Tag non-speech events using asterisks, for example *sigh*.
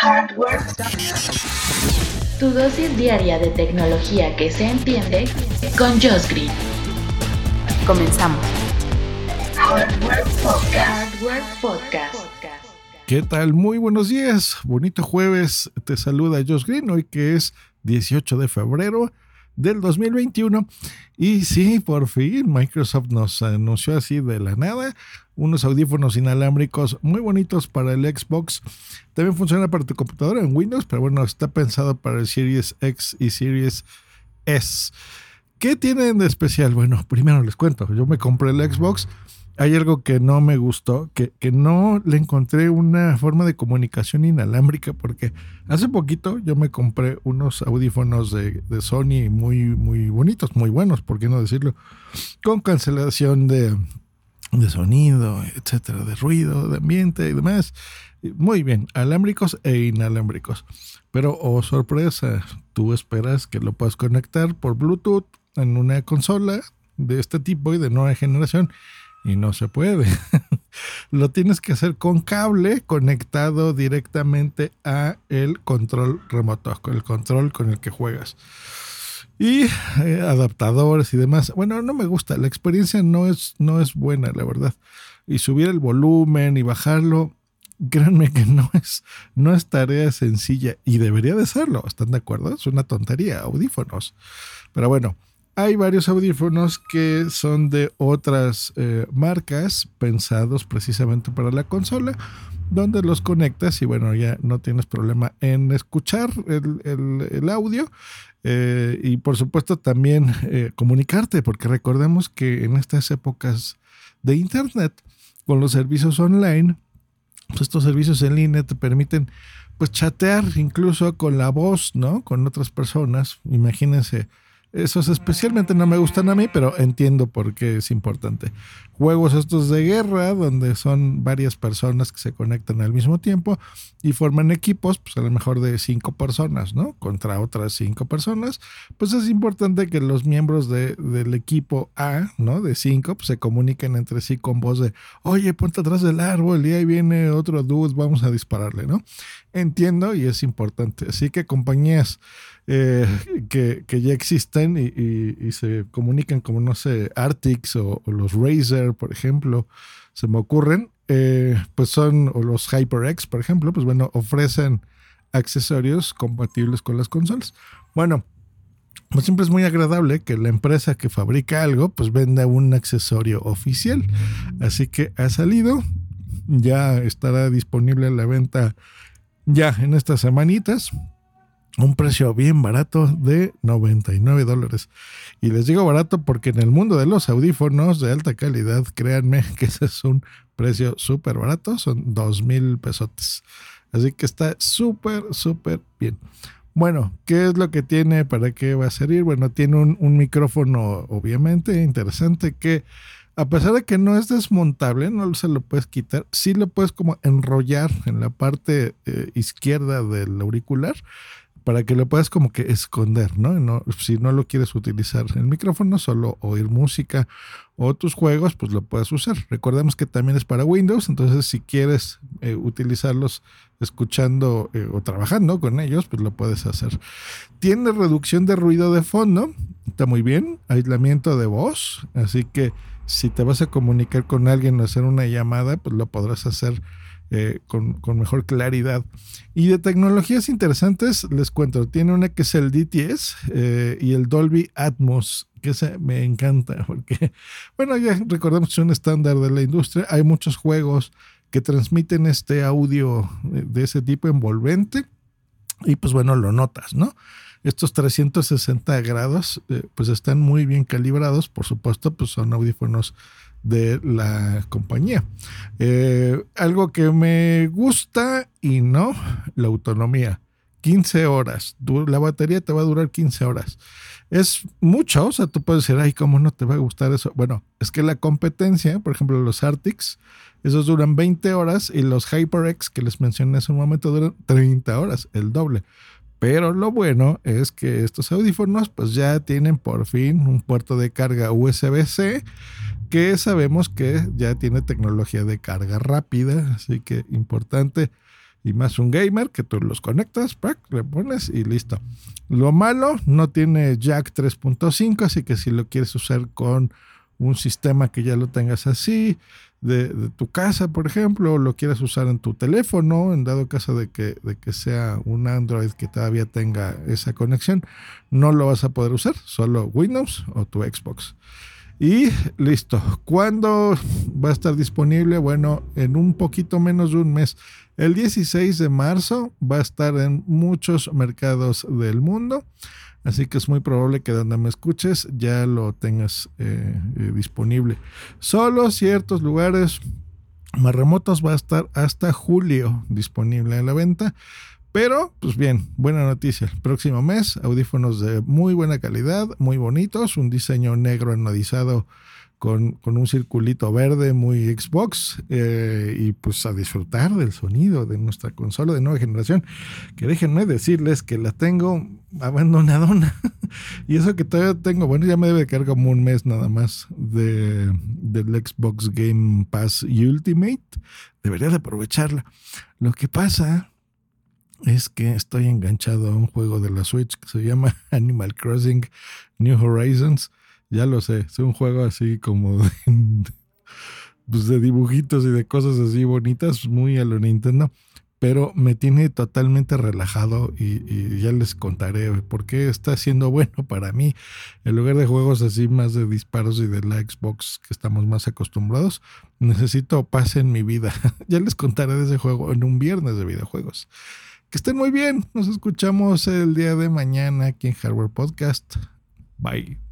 Hardware. Tu dosis diaria de tecnología que se entiende con Josh Green. Comenzamos. Hardware Podcast. Hardware Podcast. ¿Qué tal? Muy buenos días. Bonito jueves. Te saluda Josh Green hoy que es 18 de febrero del 2021. Y sí, por fin Microsoft nos anunció así de la nada unos audífonos inalámbricos muy bonitos para el Xbox. También funciona para tu computadora en Windows, pero bueno, está pensado para el Series X y Series S. ¿Qué tienen de especial? Bueno, primero les cuento, yo me compré el Xbox hay algo que no me gustó, que, que, no le encontré una forma de comunicación inalámbrica, porque hace poquito yo me compré unos audífonos de, de, Sony muy, muy bonitos, muy buenos, por qué no decirlo, con cancelación de, de sonido, etcétera, de ruido, de ambiente y demás. Muy bien, alámbricos e inalámbricos. Pero, oh sorpresa, tú esperas que lo puedas conectar por Bluetooth en una consola de este tipo y de nueva generación y no se puede. *laughs* Lo tienes que hacer con cable conectado directamente a el control remoto, con el control con el que juegas. Y eh, adaptadores y demás. Bueno, no me gusta. La experiencia no es, no es buena, la verdad. Y subir el volumen y bajarlo, créanme que no es, no es tarea sencilla. Y debería de serlo. ¿Están de acuerdo? Es una tontería. Audífonos. Pero bueno, hay varios audífonos que son de otras eh, marcas pensados precisamente para la consola, donde los conectas y bueno, ya no tienes problema en escuchar el, audio eh, y por supuesto también eh, comunicarte, porque recordemos que en estas épocas de Internet, con los servicios online, pues estos servicios en línea te permiten pues chatear incluso con la voz, ¿no? Con otras personas. Imagínense esos especialmente no me gustan a mí, pero entiendo por qué es importante. Juegos estos de guerra, donde son varias personas que se conectan al mismo tiempo y forman equipos, pues a lo mejor de cinco personas, ¿no? Contra otras cinco personas. Pues es importante que los miembros de, del equipo A, ¿no? De cinco, pues se comuniquen entre sí con voz de, oye, ponte atrás del árbol y ahí viene otro dude, vamos a dispararle, ¿no? Entiendo y es importante. Así que compañías eh, que, ya existen y, se comunican como, no sé, Artix o, los Razer, por ejemplo, se me ocurren, eh, pues son, o los HyperX, por ejemplo, pues bueno, ofrecen accesorios compatibles con las consolas. Bueno, pues siempre es muy agradable que la empresa que fabrica algo, pues venda un accesorio oficial. Así que ha salido, ya estará disponible la venta ya en estas semanitas un precio bien barato de 99 dólares. Y les digo barato porque en el mundo de los audífonos de alta calidad, créanme que ese es un precio súper barato, son 2 mil pesotes. Así que está súper, súper bien. Bueno, ¿qué es lo que tiene? ¿Para qué va a servir? Bueno, tiene un, micrófono obviamente interesante que a pesar de que no es desmontable, no se lo puedes quitar, sí lo puedes como enrollar en la parte eh, izquierda del auricular para que lo puedas como que esconder, ¿no? Si no lo quieres utilizar el micrófono, solo oír música o tus juegos, pues lo puedes usar. Recordemos que también es para Windows, entonces si quieres eh, utilizarlos escuchando eh, o trabajando con ellos, pues lo puedes hacer. Tiene reducción de ruido de fondo, está muy bien, aislamiento de voz, así que si te vas a comunicar con alguien o hacer una llamada, pues lo podrás hacer eh, con, mejor claridad. Y de tecnologías interesantes, les cuento, tiene una que es el DTS eh, y el Dolby Atmos, que se me encanta, *laughs* porque, bueno, ya recordemos que es un estándar de la industria, hay muchos juegos que transmiten este audio de ese tipo envolvente y pues bueno, lo notas, ¿no? Estos 360 grados eh, pues están muy bien calibrados, por supuesto, pues son audífonos de la compañía. Eh, algo que me gusta y no, la autonomía. 15 horas. La batería te va a durar 15 horas. Es mucho, o sea, tú puedes decir, ay, ¿cómo no te va a gustar eso? Bueno, es que la competencia, por ejemplo, los Arctics, esos duran 20 horas y los HyperX que les mencioné hace un momento duran 30 horas, el doble. Pero lo bueno es que estos audífonos pues ya tienen por fin un puerto de carga USB-C que sabemos que ya tiene tecnología de carga rápida, así que importante. y más un gamer que tú los conectas, le pones y listo. Lo malo, no tiene jack 3.5, así que si lo quieres usar con un sistema que ya lo tengas así, de, tu casa, por ejemplo, o lo quieres usar en tu teléfono, en dado caso de que, de que sea un Android que todavía tenga esa conexión, no lo vas a poder usar, solo Windows o tu Xbox. Y listo. ¿Cuándo va a estar disponible? Bueno, en un poquito menos de un mes. El 16 de marzo va a estar en muchos mercados del mundo. Así que es muy probable que donde me escuches ya lo tengas eh, eh, disponible. Solo ciertos lugares más remotos va a estar hasta julio disponible en la venta. Pero, pues bien, buena noticia. Próximo mes, audífonos de muy buena calidad, muy bonitos, un diseño negro anodizado con, un circulito verde muy Xbox eh, y pues a disfrutar del sonido de nuestra consola de nueva generación, que déjenme decirles que la tengo abandonadona. *laughs* y eso que todavía tengo, bueno, ya me debe quedar como un mes nada más de, del Xbox Game Pass Ultimate. Debería de aprovecharla. Lo que pasa es que estoy enganchado a un juego de la Switch que se llama *laughs* Animal Crossing New Horizons ya lo sé, es un juego así como de, *laughs* pues de dibujitos y de cosas así bonitas, muy a lo Nintendo, pero me tiene totalmente relajado y, ya les contaré por qué está siendo bueno para mí. En lugar de juegos así más de disparos y de la Xbox que estamos más acostumbrados, necesito paz en mi vida. *laughs* ya les contaré de ese juego en un viernes de videojuegos. Que estén muy bien. Nos escuchamos el día de mañana aquí en Hardware Podcast. Bye.